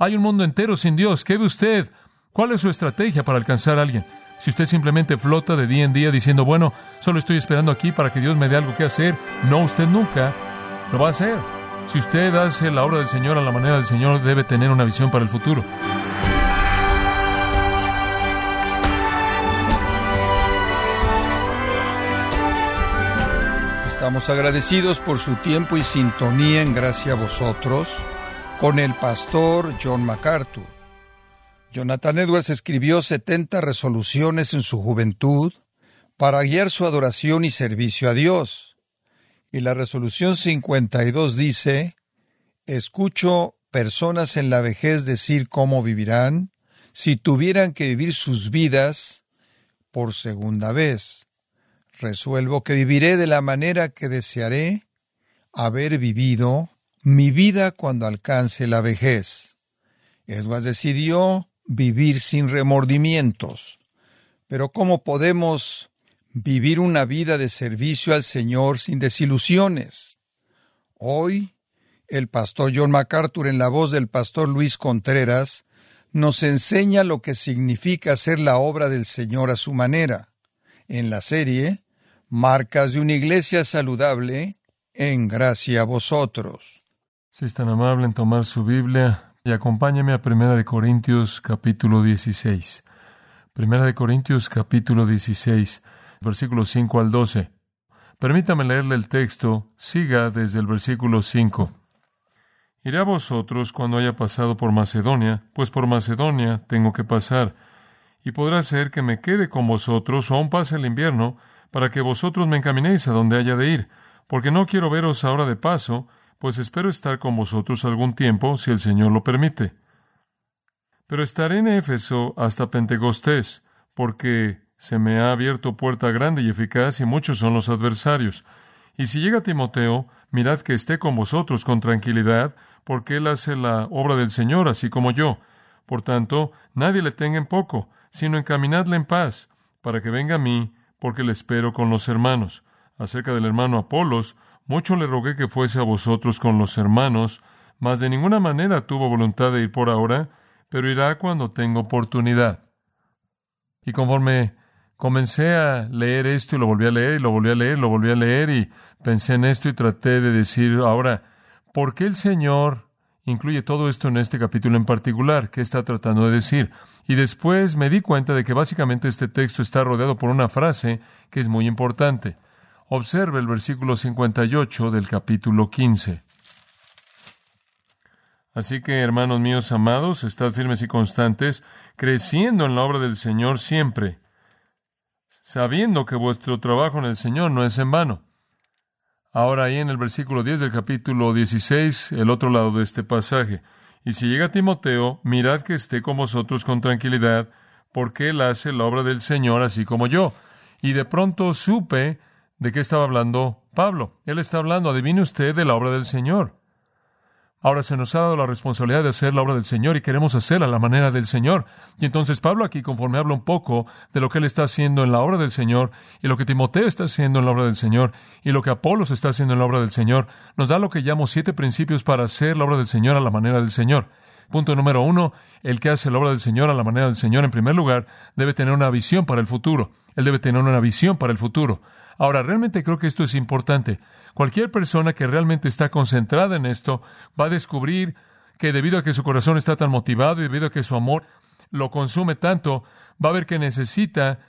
Hay un mundo entero sin Dios. ¿Qué ve usted? ¿Cuál es su estrategia para alcanzar a alguien? Si usted simplemente flota de día en día diciendo, bueno, solo estoy esperando aquí para que Dios me dé algo que hacer, no, usted nunca lo va a hacer. Si usted hace la obra del Señor a la manera del Señor, debe tener una visión para el futuro. Estamos agradecidos por su tiempo y sintonía en gracia a vosotros con el pastor John MacArthur. Jonathan Edwards escribió 70 resoluciones en su juventud para guiar su adoración y servicio a Dios. Y la resolución 52 dice, escucho personas en la vejez decir cómo vivirán si tuvieran que vivir sus vidas por segunda vez. Resuelvo que viviré de la manera que desearé haber vivido mi vida cuando alcance la vejez. Edwards decidió vivir sin remordimientos. Pero ¿cómo podemos vivir una vida de servicio al Señor sin desilusiones? Hoy, el pastor John MacArthur, en la voz del pastor Luis Contreras, nos enseña lo que significa hacer la obra del Señor a su manera. En la serie, Marcas de una iglesia saludable, en gracia a vosotros. Si es tan amable en tomar su Biblia y acompáñame a Primera de Corintios capítulo 16. Primera de Corintios capítulo 16, versículos 5 al 12. Permítame leerle el texto, siga desde el versículo 5. Iré a vosotros cuando haya pasado por Macedonia, pues por Macedonia tengo que pasar, y podrá ser que me quede con vosotros o aún pase el invierno, para que vosotros me encaminéis a donde haya de ir, porque no quiero veros ahora de paso, pues espero estar con vosotros algún tiempo, si el Señor lo permite. Pero estaré en Éfeso hasta Pentecostés, porque se me ha abierto puerta grande y eficaz, y muchos son los adversarios. Y si llega Timoteo, mirad que esté con vosotros con tranquilidad, porque él hace la obra del Señor, así como yo. Por tanto, nadie le tenga en poco, sino encaminadle en paz, para que venga a mí, porque le espero con los hermanos. Acerca del hermano Apolos, mucho le rogué que fuese a vosotros con los hermanos, mas de ninguna manera tuvo voluntad de ir por ahora, pero irá cuando tenga oportunidad. Y conforme comencé a leer esto y lo volví a leer y lo volví a leer y lo volví a leer y pensé en esto y traté de decir ahora, ¿por qué el Señor incluye todo esto en este capítulo en particular? ¿Qué está tratando de decir? Y después me di cuenta de que básicamente este texto está rodeado por una frase que es muy importante. Observe el versículo 58 del capítulo 15. Así que, hermanos míos amados, estad firmes y constantes, creciendo en la obra del Señor siempre, sabiendo que vuestro trabajo en el Señor no es en vano. Ahora ahí en el versículo 10 del capítulo 16, el otro lado de este pasaje. Y si llega Timoteo, mirad que esté con vosotros con tranquilidad, porque él hace la obra del Señor así como yo. Y de pronto supe ¿De qué estaba hablando Pablo? Él está hablando, adivine usted, de la obra del Señor. Ahora se nos ha dado la responsabilidad de hacer la obra del Señor y queremos hacerla a la manera del Señor. Y entonces Pablo aquí, conforme habla un poco de lo que él está haciendo en la obra del Señor y lo que Timoteo está haciendo en la obra del Señor y lo que Apolos está haciendo en la obra del Señor, nos da lo que llamo siete principios para hacer la obra del Señor a la manera del Señor. Punto número uno, el que hace la obra del Señor a la manera del Señor, en primer lugar, debe tener una visión para el futuro. Él debe tener una visión para el futuro. Ahora, realmente creo que esto es importante. Cualquier persona que realmente está concentrada en esto va a descubrir que debido a que su corazón está tan motivado y debido a que su amor lo consume tanto, va a ver que necesita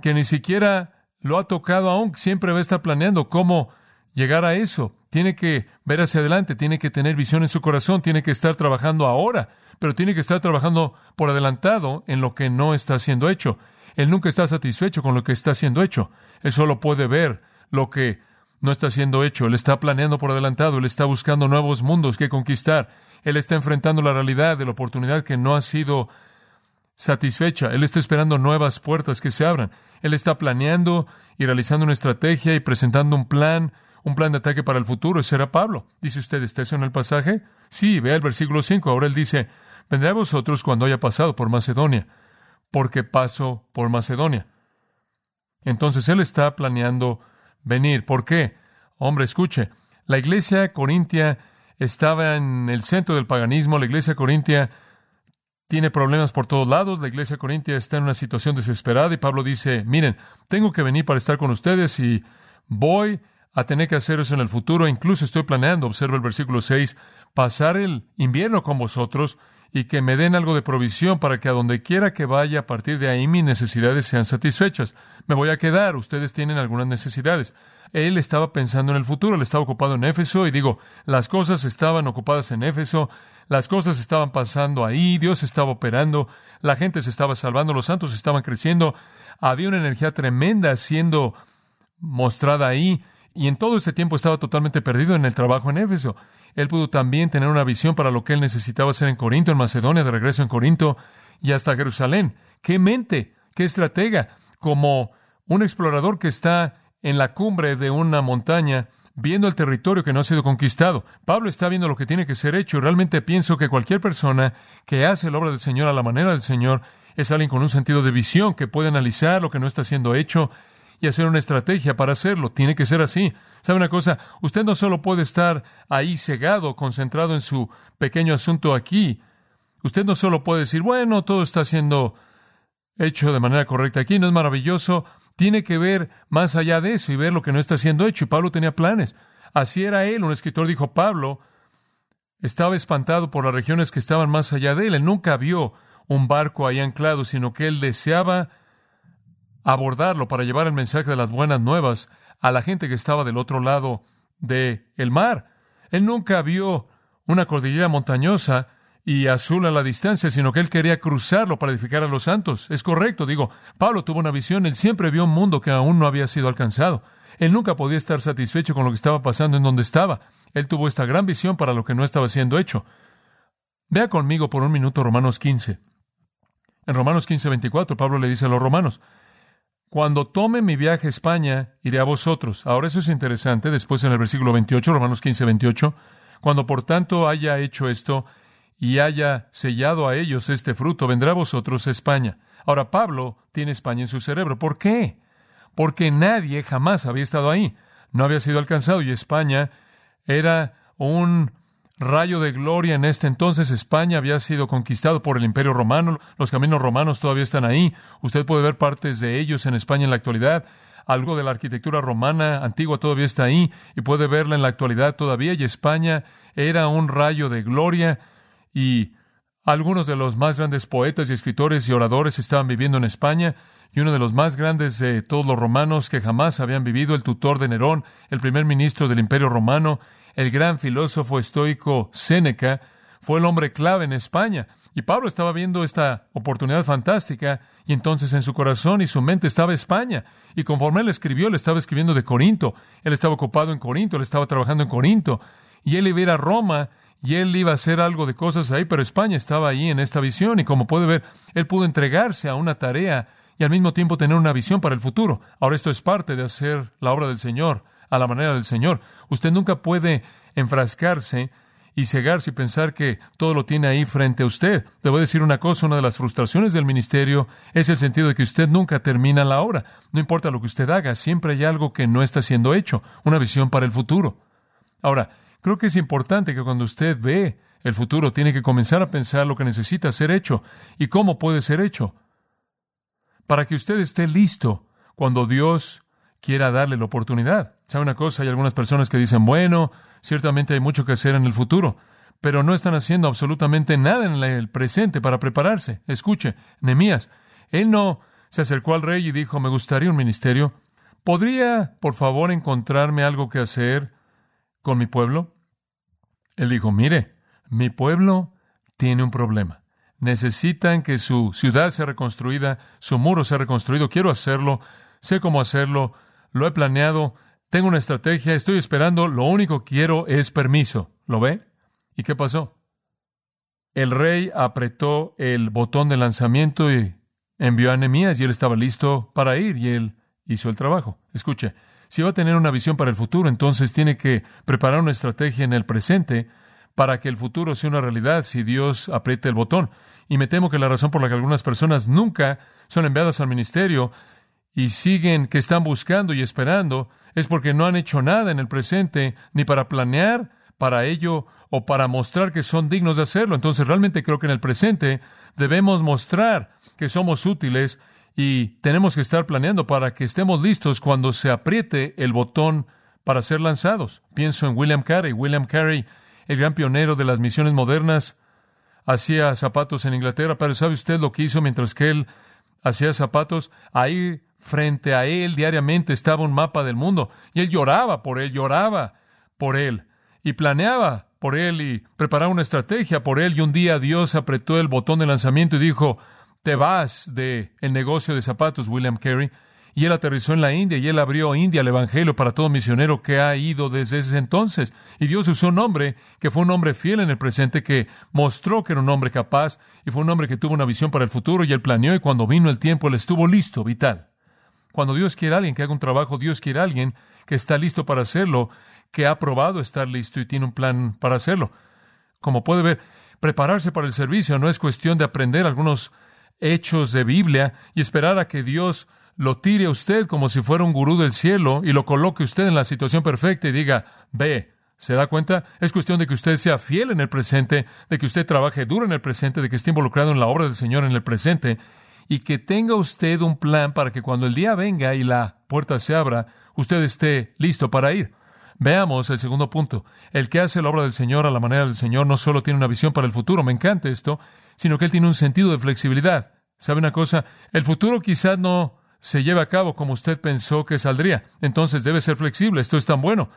que ni siquiera lo ha tocado aún, siempre va a estar planeando cómo llegar a eso. Tiene que ver hacia adelante, tiene que tener visión en su corazón, tiene que estar trabajando ahora, pero tiene que estar trabajando por adelantado en lo que no está siendo hecho. Él nunca está satisfecho con lo que está siendo hecho. Él solo puede ver lo que no está siendo hecho. Él está planeando por adelantado. Él está buscando nuevos mundos que conquistar. Él está enfrentando la realidad de la oportunidad que no ha sido satisfecha. Él está esperando nuevas puertas que se abran. Él está planeando y realizando una estrategia y presentando un plan, un plan de ataque para el futuro. Ese era Pablo. Dice usted, ¿está eso en el pasaje? Sí, vea el versículo 5. Ahora él dice, vendré a vosotros cuando haya pasado por Macedonia porque paso por Macedonia. Entonces él está planeando venir. ¿Por qué? Hombre, escuche, la iglesia corintia estaba en el centro del paganismo. La iglesia corintia tiene problemas por todos lados. La iglesia corintia está en una situación desesperada y Pablo dice, miren, tengo que venir para estar con ustedes y voy a tener que hacer eso en el futuro. Incluso estoy planeando, observa el versículo 6, pasar el invierno con vosotros y que me den algo de provisión para que a donde quiera que vaya a partir de ahí mis necesidades sean satisfechas. Me voy a quedar, ustedes tienen algunas necesidades. Él estaba pensando en el futuro, él estaba ocupado en Éfeso y digo, las cosas estaban ocupadas en Éfeso, las cosas estaban pasando ahí, Dios estaba operando, la gente se estaba salvando, los santos estaban creciendo, había una energía tremenda siendo mostrada ahí y en todo este tiempo estaba totalmente perdido en el trabajo en Éfeso. Él pudo también tener una visión para lo que él necesitaba hacer en Corinto, en Macedonia, de regreso en Corinto y hasta Jerusalén. ¡Qué mente! ¡Qué estratega! Como un explorador que está en la cumbre de una montaña viendo el territorio que no ha sido conquistado. Pablo está viendo lo que tiene que ser hecho y realmente pienso que cualquier persona que hace la obra del Señor a la manera del Señor es alguien con un sentido de visión que puede analizar lo que no está siendo hecho y hacer una estrategia para hacerlo. Tiene que ser así. ¿Sabe una cosa? Usted no solo puede estar ahí cegado, concentrado en su pequeño asunto aquí. Usted no solo puede decir, bueno, todo está siendo hecho de manera correcta aquí, no es maravilloso. Tiene que ver más allá de eso y ver lo que no está siendo hecho. Y Pablo tenía planes. Así era él. Un escritor dijo, Pablo estaba espantado por las regiones que estaban más allá de él. Él nunca vio un barco ahí anclado, sino que él deseaba abordarlo para llevar el mensaje de las buenas nuevas a la gente que estaba del otro lado del el mar. Él nunca vio una cordillera montañosa y azul a la distancia, sino que él quería cruzarlo para edificar a los santos. Es correcto, digo, Pablo tuvo una visión, él siempre vio un mundo que aún no había sido alcanzado. Él nunca podía estar satisfecho con lo que estaba pasando en donde estaba. Él tuvo esta gran visión para lo que no estaba siendo hecho. Vea conmigo por un minuto Romanos 15. En Romanos 15, 24, Pablo le dice a los romanos, cuando tome mi viaje a España, iré a vosotros. Ahora eso es interesante, después en el versículo 28, Romanos 15, 28, cuando por tanto haya hecho esto y haya sellado a ellos este fruto, vendrá a vosotros a España. Ahora Pablo tiene España en su cerebro. ¿Por qué? Porque nadie jamás había estado ahí. No había sido alcanzado y España era un rayo de gloria en este entonces. España había sido conquistado por el Imperio Romano. Los caminos romanos todavía están ahí. Usted puede ver partes de ellos en España en la actualidad. Algo de la arquitectura romana antigua todavía está ahí y puede verla en la actualidad todavía. Y España era un rayo de gloria y algunos de los más grandes poetas y escritores y oradores estaban viviendo en España y uno de los más grandes de todos los romanos que jamás habían vivido, el tutor de Nerón, el primer ministro del Imperio Romano, el gran filósofo estoico Séneca, fue el hombre clave en España. Y Pablo estaba viendo esta oportunidad fantástica y entonces en su corazón y su mente estaba España. Y conforme él escribió, él estaba escribiendo de Corinto. Él estaba ocupado en Corinto, él estaba trabajando en Corinto. Y él iba a ir a Roma y él iba a hacer algo de cosas ahí, pero España estaba ahí en esta visión y como puede ver, él pudo entregarse a una tarea y al mismo tiempo tener una visión para el futuro. Ahora esto es parte de hacer la obra del Señor a la manera del Señor. Usted nunca puede enfrascarse y cegarse y pensar que todo lo tiene ahí frente a usted. Le voy a decir una cosa, una de las frustraciones del ministerio es el sentido de que usted nunca termina la obra. No importa lo que usted haga, siempre hay algo que no está siendo hecho, una visión para el futuro. Ahora, creo que es importante que cuando usted ve el futuro, tiene que comenzar a pensar lo que necesita ser hecho y cómo puede ser hecho. Para que usted esté listo cuando Dios quiera darle la oportunidad. ¿Sabe una cosa? Hay algunas personas que dicen, bueno, ciertamente hay mucho que hacer en el futuro, pero no están haciendo absolutamente nada en el presente para prepararse. Escuche, Nemías, él no se acercó al rey y dijo, me gustaría un ministerio. ¿Podría, por favor, encontrarme algo que hacer con mi pueblo? Él dijo, mire, mi pueblo tiene un problema. Necesitan que su ciudad sea reconstruida, su muro sea reconstruido. Quiero hacerlo, sé cómo hacerlo, lo he planeado, tengo una estrategia, estoy esperando, lo único que quiero es permiso. ¿Lo ve? ¿Y qué pasó? El rey apretó el botón de lanzamiento y envió a Nehemías y él estaba listo para ir y él hizo el trabajo. Escuche, si va a tener una visión para el futuro, entonces tiene que preparar una estrategia en el presente para que el futuro sea una realidad si Dios apriete el botón. Y me temo que la razón por la que algunas personas nunca son enviadas al ministerio y siguen que están buscando y esperando es porque no han hecho nada en el presente ni para planear para ello o para mostrar que son dignos de hacerlo. Entonces realmente creo que en el presente debemos mostrar que somos útiles y tenemos que estar planeando para que estemos listos cuando se apriete el botón para ser lanzados. Pienso en William Carey. William Carey, el gran pionero de las misiones modernas, hacía zapatos en Inglaterra, pero ¿sabe usted lo que hizo mientras que él hacía zapatos? Ahí frente a él diariamente estaba un mapa del mundo y él lloraba por él, lloraba por él y planeaba por él y preparaba una estrategia por él y un día Dios apretó el botón de lanzamiento y dijo, te vas de el negocio de zapatos, William Carey. Y él aterrizó en la India y él abrió India al Evangelio para todo misionero que ha ido desde ese entonces. Y Dios usó un hombre que fue un hombre fiel en el presente, que mostró que era un hombre capaz y fue un hombre que tuvo una visión para el futuro y él planeó y cuando vino el tiempo él estuvo listo, vital. Cuando Dios quiere a alguien que haga un trabajo, Dios quiere a alguien que está listo para hacerlo, que ha probado estar listo y tiene un plan para hacerlo. Como puede ver, prepararse para el servicio no es cuestión de aprender algunos hechos de Biblia y esperar a que Dios lo tire a usted como si fuera un gurú del cielo y lo coloque usted en la situación perfecta y diga, ve, ¿se da cuenta? Es cuestión de que usted sea fiel en el presente, de que usted trabaje duro en el presente, de que esté involucrado en la obra del Señor en el presente y que tenga usted un plan para que cuando el día venga y la puerta se abra, usted esté listo para ir. Veamos el segundo punto. El que hace la obra del Señor a la manera del Señor no solo tiene una visión para el futuro, me encanta esto, sino que él tiene un sentido de flexibilidad. ¿Sabe una cosa? El futuro quizás no se lleve a cabo como usted pensó que saldría. Entonces debe ser flexible. Esto es tan bueno.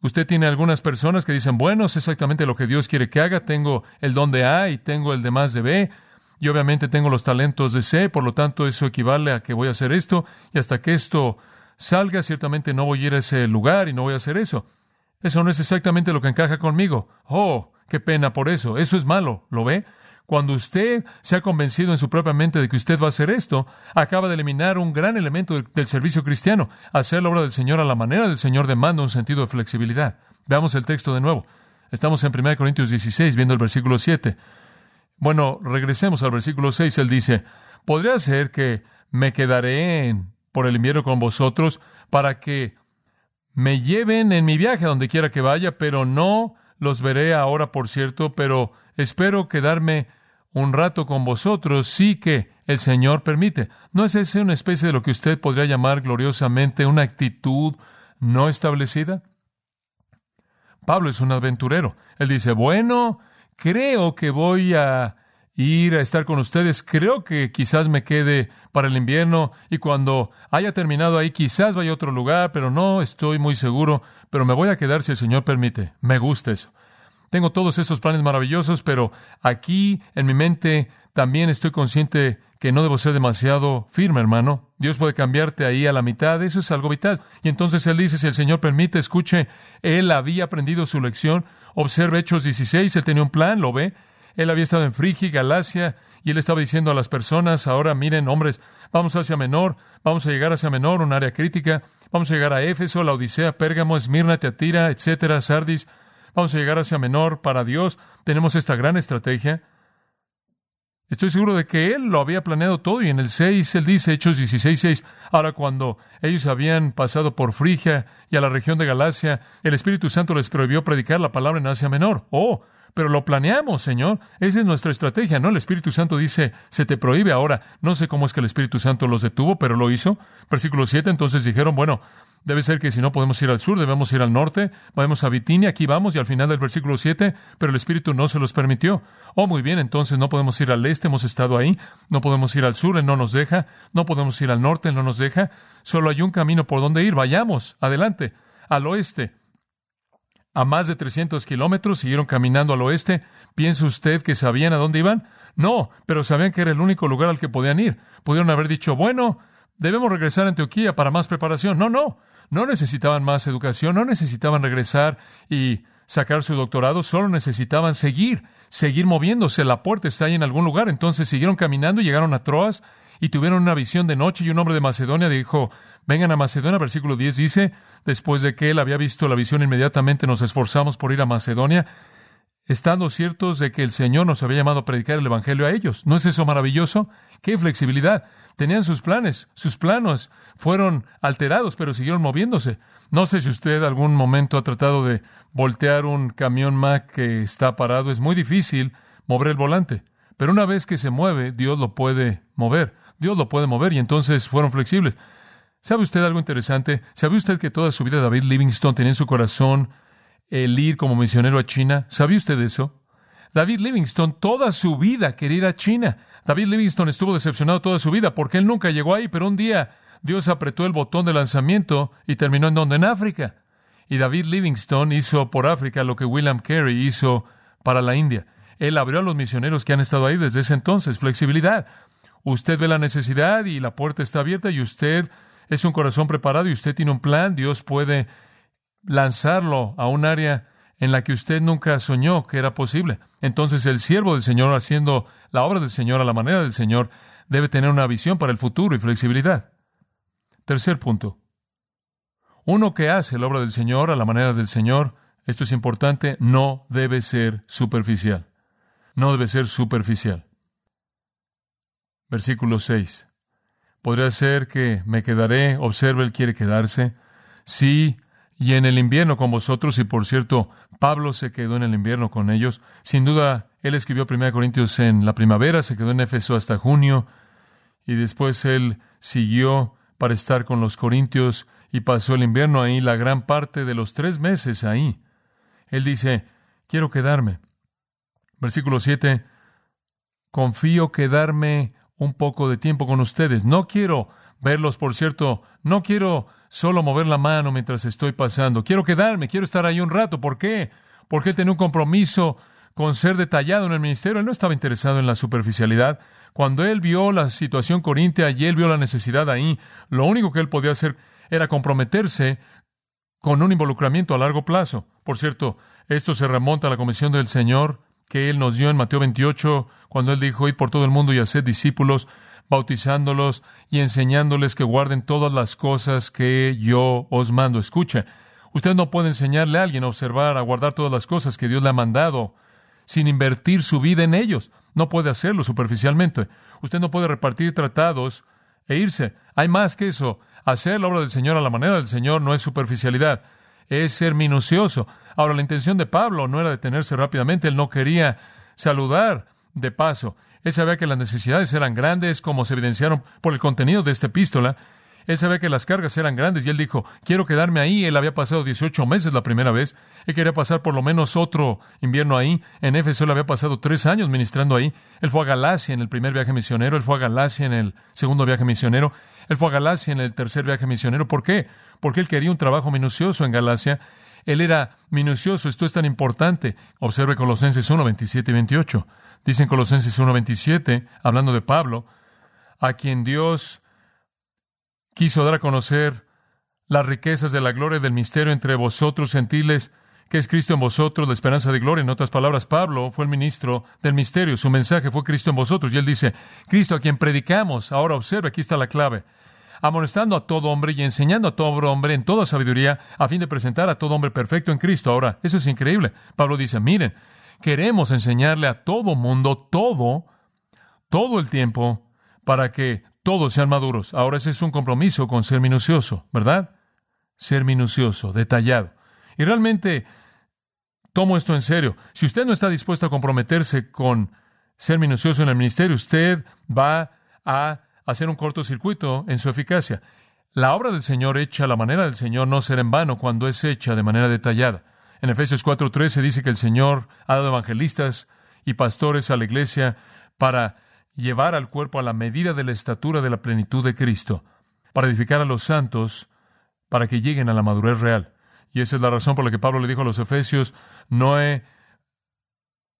Usted tiene algunas personas que dicen, bueno, es exactamente lo que Dios quiere que haga. Tengo el don de A y tengo el de más de B. Y obviamente tengo los talentos de C, por lo tanto eso equivale a que voy a hacer esto. Y hasta que esto salga, ciertamente no voy a ir a ese lugar y no voy a hacer eso. Eso no es exactamente lo que encaja conmigo. Oh, qué pena por eso. Eso es malo, ¿lo ve? Cuando usted se ha convencido en su propia mente de que usted va a hacer esto, acaba de eliminar un gran elemento del, servicio cristiano. Hacer la obra del Señor a la manera del Señor demanda un sentido de flexibilidad. Veamos el texto de nuevo. Estamos en 1 Corintios 16, viendo el versículo 7. Bueno, regresemos al versículo 6. Él dice, podría ser que me quedaré en, por el invierno con vosotros para que me lleven en mi viaje a donde quiera que vaya, pero no los veré ahora, por cierto, pero espero quedarme un rato con vosotros, sí que el Señor permite. ¿No es ese una especie de lo que usted podría llamar gloriosamente una actitud no establecida? Pablo es un aventurero. Él dice, bueno, creo que voy a ir a estar con ustedes. Creo que quizás me quede para el invierno y cuando haya terminado ahí quizás vaya a otro lugar, pero no estoy muy seguro, pero me voy a quedar si el Señor permite. Me gusta eso. Tengo todos estos planes maravillosos, pero aquí en mi mente también estoy consciente que no debo ser demasiado firme, hermano. Dios puede cambiarte ahí a la mitad, eso es algo vital. Y entonces él dice, si el Señor permite, escuche, él había aprendido su lección. Observe Hechos 16, él tenía un plan, ¿lo ve? Él había estado en Frigia, Galacia, y él estaba diciendo a las personas, ahora miren, hombres, vamos hacia Menor, vamos a llegar hacia Menor, un área crítica, vamos a llegar a Éfeso, la Odisea, Pérgamo, Esmirna, Teatira, etcétera, Sardis, vamos a llegar hacia menor para Dios, tenemos esta gran estrategia. Estoy seguro de que él lo había planeado todo y en el 6 él dice, Hechos 16, 6, ahora cuando ellos habían pasado por Frigia y a la región de Galacia, el Espíritu Santo les prohibió predicar la palabra en Asia Menor. Oh, pero lo planeamos, Señor. Esa es nuestra estrategia, ¿no? El Espíritu Santo dice, se te prohíbe ahora. No sé cómo es que el Espíritu Santo los detuvo, pero lo hizo. Versículo 7, entonces dijeron, bueno, Debe ser que si no podemos ir al sur, debemos ir al norte. Vamos a Bitinia, aquí vamos, y al final del versículo 7, pero el Espíritu no se los permitió. Oh, muy bien, entonces no podemos ir al este, hemos estado ahí. No podemos ir al sur, no nos deja. No podemos ir al norte, no nos deja. Solo hay un camino por donde ir. Vayamos, adelante, al oeste. A más de 300 kilómetros siguieron caminando al oeste. ¿Piensa usted que sabían a dónde iban? No, pero sabían que era el único lugar al que podían ir. Pudieron haber dicho, bueno, debemos regresar a Antioquía para más preparación. No, no. No necesitaban más educación, no necesitaban regresar y sacar su doctorado, solo necesitaban seguir, seguir moviéndose. La puerta está ahí en algún lugar. Entonces siguieron caminando, llegaron a Troas y tuvieron una visión de noche y un hombre de Macedonia dijo, vengan a Macedonia, versículo 10 dice, después de que él había visto la visión, inmediatamente nos esforzamos por ir a Macedonia, estando ciertos de que el Señor nos había llamado a predicar el Evangelio a ellos. ¿No es eso maravilloso? ¡Qué flexibilidad! Tenían sus planes, sus planos fueron alterados, pero siguieron moviéndose. No sé si usted algún momento ha tratado de voltear un camión Mac que está parado. Es muy difícil mover el volante. Pero una vez que se mueve, Dios lo puede mover. Dios lo puede mover y entonces fueron flexibles. ¿Sabe usted algo interesante? ¿Sabe usted que toda su vida David Livingstone tenía en su corazón el ir como misionero a China? ¿Sabía usted eso? David Livingstone toda su vida quería ir a China. David Livingstone estuvo decepcionado toda su vida porque él nunca llegó ahí, pero un día Dios apretó el botón de lanzamiento y terminó en donde? En África. Y David Livingstone hizo por África lo que William Carey hizo para la India. Él abrió a los misioneros que han estado ahí desde ese entonces. Flexibilidad. Usted ve la necesidad y la puerta está abierta y usted es un corazón preparado y usted tiene un plan. Dios puede lanzarlo a un área en la que usted nunca soñó que era posible. Entonces el siervo del Señor haciendo la obra del Señor a la manera del Señor debe tener una visión para el futuro y flexibilidad. Tercer punto. Uno que hace la obra del Señor a la manera del Señor, esto es importante, no debe ser superficial. No debe ser superficial. Versículo 6. Podría ser que me quedaré, observe, él quiere quedarse. Sí, y en el invierno con vosotros, y por cierto, Pablo se quedó en el invierno con ellos. Sin duda, él escribió 1 Corintios en la primavera, se quedó en Éfeso hasta junio, y después él siguió para estar con los corintios y pasó el invierno ahí, la gran parte de los tres meses ahí. Él dice, quiero quedarme. Versículo 7, confío quedarme un poco de tiempo con ustedes. No quiero verlos, por cierto, no quiero solo mover la mano mientras estoy pasando. Quiero quedarme, quiero estar ahí un rato. ¿Por qué? Porque él tenía un compromiso con ser detallado en el ministerio. Él no estaba interesado en la superficialidad. Cuando él vio la situación corintia y él vio la necesidad ahí, lo único que él podía hacer era comprometerse con un involucramiento a largo plazo. Por cierto, esto se remonta a la comisión del Señor que Él nos dio en Mateo 28, cuando Él dijo, id por todo el mundo y haced discípulos, bautizándolos y enseñándoles que guarden todas las cosas que yo os mando. Escucha, usted no puede enseñarle a alguien a observar, a guardar todas las cosas que Dios le ha mandado sin invertir su vida en ellos. No puede hacerlo superficialmente. Usted no puede repartir tratados e irse. Hay más que eso. Hacer la obra del Señor a la manera del Señor no es superficialidad, es ser minucioso. Ahora, la intención de Pablo no era detenerse rápidamente, él no quería saludar de paso. Él sabía que las necesidades eran grandes, como se evidenciaron por el contenido de esta epístola. Él sabía que las cargas eran grandes y él dijo, quiero quedarme ahí. Él había pasado 18 meses la primera vez. Él quería pasar por lo menos otro invierno ahí. En Éfeso él había pasado tres años ministrando ahí. Él fue a Galacia en el primer viaje misionero. Él fue a Galacia en el segundo viaje misionero. Él fue a Galacia en el tercer viaje misionero. ¿Por qué? Porque él quería un trabajo minucioso en Galacia él era minucioso, esto es tan importante. Observe Colosenses 1, 27 y 28. Dicen Colosenses 1, 27, hablando de Pablo, a quien Dios quiso dar a conocer las riquezas de la gloria del misterio entre vosotros gentiles, que es Cristo en vosotros, la esperanza de gloria. En otras palabras, Pablo fue el ministro del misterio, su mensaje fue Cristo en vosotros. Y él dice, Cristo a quien predicamos. Ahora observe, aquí está la clave amonestando a todo hombre y enseñando a todo hombre en toda sabiduría, a fin de presentar a todo hombre perfecto en Cristo. Ahora, eso es increíble. Pablo dice, miren, queremos enseñarle a todo mundo todo, todo el tiempo, para que todos sean maduros. Ahora ese es un compromiso con ser minucioso, ¿verdad? Ser minucioso, detallado. Y realmente tomo esto en serio. Si usted no está dispuesto a comprometerse con ser minucioso en el ministerio, usted va a hacer un cortocircuito en su eficacia. La obra del Señor hecha a la manera del Señor no será en vano cuando es hecha de manera detallada. En Efesios 4:13 dice que el Señor ha dado evangelistas y pastores a la iglesia para llevar al cuerpo a la medida de la estatura de la plenitud de Cristo, para edificar a los santos, para que lleguen a la madurez real. Y esa es la razón por la que Pablo le dijo a los Efesios, no he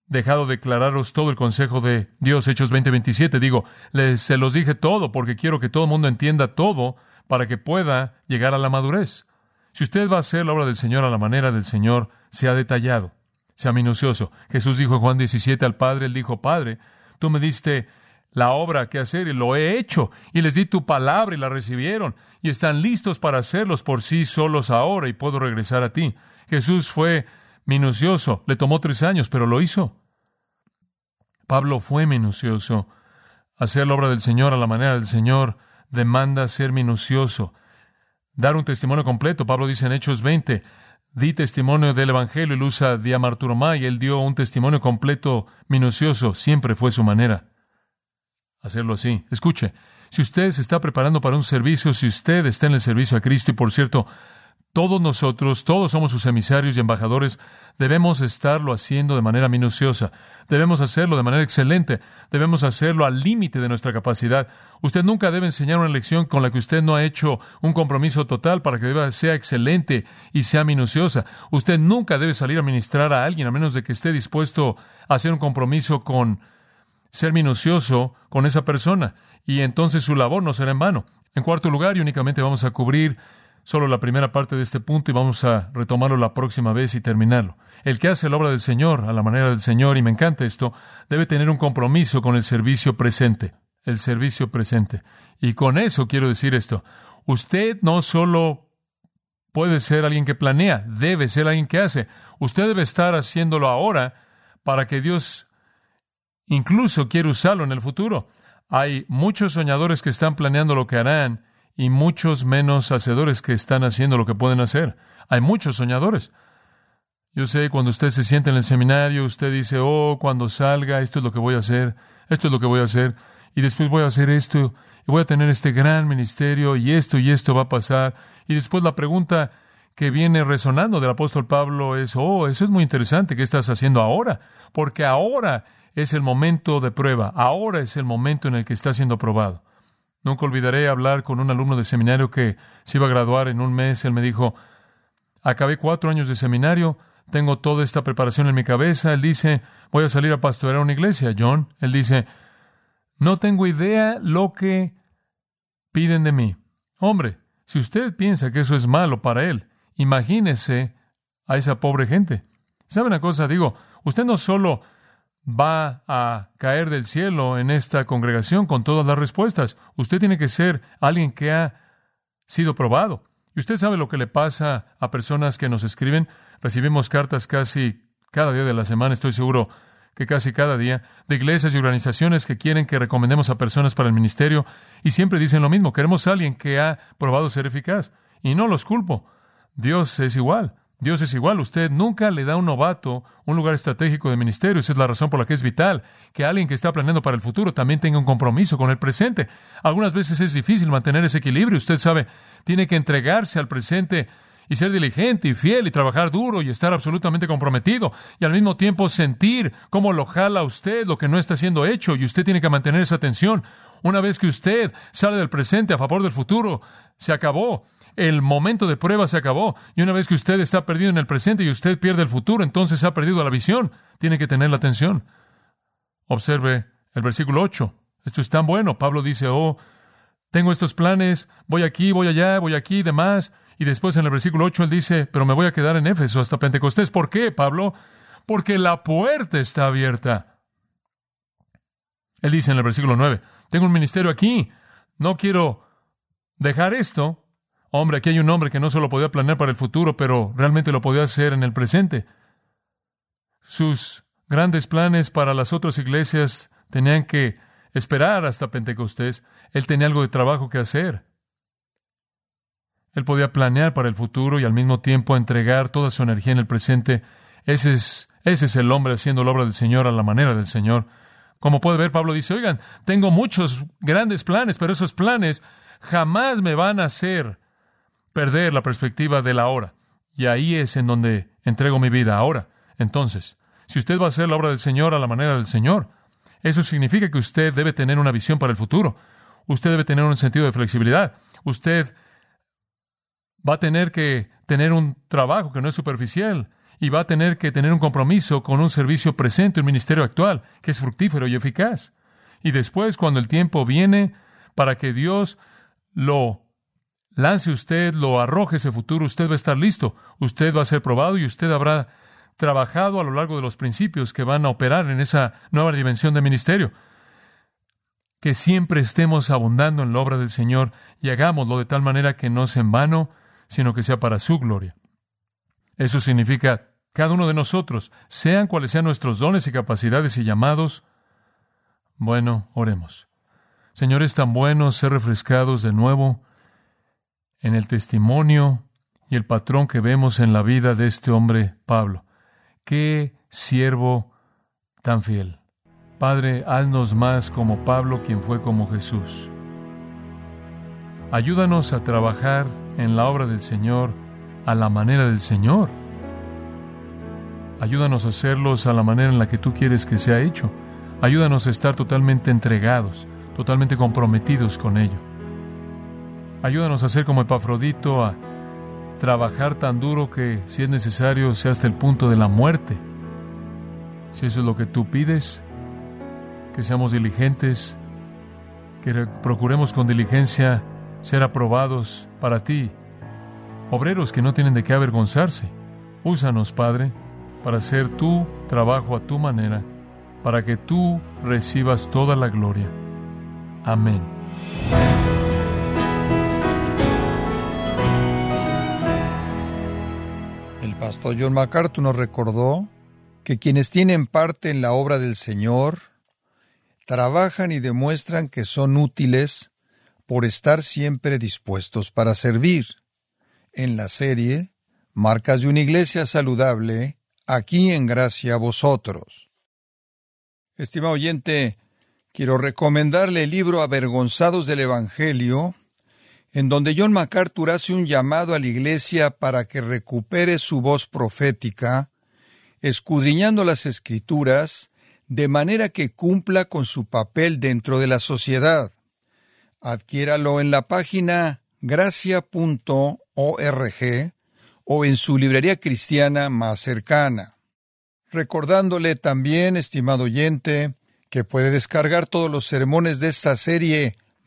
dejado declararos todo el consejo de Dios, Hechos 20:27. Digo, les, se los dije todo porque quiero que todo el mundo entienda todo para que pueda llegar a la madurez. Si usted va a hacer la obra del Señor a la manera del Señor, sea detallado, sea minucioso. Jesús dijo en Juan 17 al Padre, él dijo, Padre, tú me diste la obra que hacer y lo he hecho, y les di tu palabra y la recibieron, y están listos para hacerlos por sí solos ahora y puedo regresar a ti. Jesús fue minucioso. Le tomó tres años, pero lo hizo. Pablo fue minucioso. Hacer la obra del Señor a la manera del Señor demanda ser minucioso. dar un testimonio completo. Pablo dice en Hechos 20, di testimonio del Evangelio y usa Diamarturomai. Él dio un testimonio completo, minucioso. Siempre fue su manera. Hacerlo así. Escuche, si usted se está preparando para un servicio, si usted está en el servicio a Cristo, y por cierto, todos nosotros, todos somos sus emisarios y embajadores, debemos estarlo haciendo de manera minuciosa, debemos hacerlo de manera excelente, debemos hacerlo al límite de nuestra capacidad. Usted nunca debe enseñar una lección con la que usted no ha hecho un compromiso total para que sea excelente y sea minuciosa. Usted nunca debe salir a ministrar a alguien a menos de que esté dispuesto a hacer un compromiso con ser minucioso con esa persona y entonces su labor no será en vano. En cuarto lugar, y únicamente vamos a cubrir solo la primera parte de este punto y vamos a retomarlo la próxima vez y terminarlo. El que hace la obra del Señor a la manera del Señor, y me encanta esto, debe tener un compromiso con el servicio presente, el servicio presente. Y con eso quiero decir esto, usted no solo puede ser alguien que planea, debe ser alguien que hace. Usted debe estar haciéndolo ahora para que Dios incluso quiere usarlo en el futuro. Hay muchos soñadores que están planeando lo que harán y muchos menos hacedores que están haciendo lo que pueden hacer. Hay muchos soñadores. Yo sé, cuando usted se siente en el seminario, usted dice, oh, cuando salga, esto es lo que voy a hacer, esto es lo que voy a hacer, y después voy a hacer esto, y voy a tener este gran ministerio, y esto y esto va a pasar. Y después la pregunta que viene resonando del apóstol Pablo es, oh, eso es muy interesante, ¿qué estás haciendo ahora? Porque ahora es el momento de prueba, ahora es el momento en el que está siendo probado. Nunca olvidaré hablar con un alumno de seminario que se iba a graduar en un mes. Él me dijo, acabé cuatro años de seminario, tengo toda esta preparación en mi cabeza. Él dice, voy a salir a pastorear una iglesia, John. Él dice, no tengo idea lo que piden de mí. Hombre, si usted piensa que eso es malo para él, imagínese a esa pobre gente. ¿Sabe una cosa? Digo, usted no solo va a caer del cielo en esta congregación con todas las respuestas. Usted tiene que ser alguien que ha sido probado. Y usted sabe lo que le pasa a personas que nos escriben. Recibimos cartas casi cada día de la semana, estoy seguro que casi cada día, de iglesias y organizaciones que quieren que recomendemos a personas para el ministerio y siempre dicen lo mismo. Queremos a alguien que ha probado ser eficaz. Y no los culpo. Dios es igual. Dios es igual. Usted nunca le da a un novato un lugar estratégico de ministerio. Esa es la razón por la que es vital que alguien que está planeando para el futuro también tenga un compromiso con el presente. Algunas veces es difícil mantener ese equilibrio. Usted sabe, tiene que entregarse al presente y ser diligente y fiel y trabajar duro y estar absolutamente comprometido y al mismo tiempo sentir cómo lo jala usted lo que no está siendo hecho y usted tiene que mantener esa atención. Una vez que usted sale del presente a favor del futuro, se acabó el momento de prueba se acabó. Y una vez que usted está perdido en el presente y usted pierde el futuro, entonces ha perdido la visión. Tiene que tener la atención. Observe el versículo 8. Esto es tan bueno. Pablo dice, oh, tengo estos planes, voy aquí, voy allá, voy aquí, demás. Y después en el versículo 8 él dice, pero me voy a quedar en Éfeso hasta Pentecostés. ¿Por qué, Pablo? Porque la puerta está abierta. Él dice en el versículo 9, tengo un ministerio aquí, no quiero dejar esto, Hombre, aquí hay un hombre que no solo podía planear para el futuro, pero realmente lo podía hacer en el presente. Sus grandes planes para las otras iglesias tenían que esperar hasta Pentecostés. Él tenía algo de trabajo que hacer. Él podía planear para el futuro y al mismo tiempo entregar toda su energía en el presente. Ese es, ese es el hombre haciendo la obra del Señor a la manera del Señor. Como puede ver, Pablo dice, oigan, tengo muchos grandes planes, pero esos planes jamás me van a hacer perder la perspectiva de la hora. Y ahí es en donde entrego mi vida ahora. Entonces, si usted va a hacer la obra del Señor a la manera del Señor, eso significa que usted debe tener una visión para el futuro. Usted debe tener un sentido de flexibilidad. Usted va a tener que tener un trabajo que no es superficial y va a tener que tener un compromiso con un servicio presente, un ministerio actual, que es fructífero y eficaz. Y después, cuando el tiempo viene para que Dios lo lance usted, lo arroje ese futuro, usted va a estar listo, usted va a ser probado y usted habrá trabajado a lo largo de los principios que van a operar en esa nueva dimensión de ministerio. Que siempre estemos abundando en la obra del Señor y hagámoslo de tal manera que no sea en vano, sino que sea para su gloria. Eso significa cada uno de nosotros, sean cuales sean nuestros dones y capacidades y llamados. Bueno, oremos. Señor, es tan bueno ser refrescados de nuevo en el testimonio y el patrón que vemos en la vida de este hombre, Pablo. Qué siervo tan fiel. Padre, haznos más como Pablo, quien fue como Jesús. Ayúdanos a trabajar en la obra del Señor a la manera del Señor. Ayúdanos a hacerlos a la manera en la que tú quieres que sea hecho. Ayúdanos a estar totalmente entregados, totalmente comprometidos con ello. Ayúdanos a ser como Epafrodito, a trabajar tan duro que, si es necesario, sea hasta el punto de la muerte. Si eso es lo que tú pides, que seamos diligentes, que procuremos con diligencia ser aprobados para ti, obreros que no tienen de qué avergonzarse. Úsanos, Padre, para hacer tu trabajo a tu manera, para que tú recibas toda la gloria. Amén. Pastor John MacArthur nos recordó que quienes tienen parte en la obra del Señor trabajan y demuestran que son útiles por estar siempre dispuestos para servir. En la serie Marcas de una Iglesia Saludable, aquí en gracia a vosotros. Estimado oyente, quiero recomendarle el libro Avergonzados del Evangelio, en donde John MacArthur hace un llamado a la Iglesia para que recupere su voz profética, escudriñando las Escrituras, de manera que cumpla con su papel dentro de la sociedad. Adquiéralo en la página gracia.org o en su librería cristiana más cercana. Recordándole también, estimado oyente, que puede descargar todos los sermones de esta serie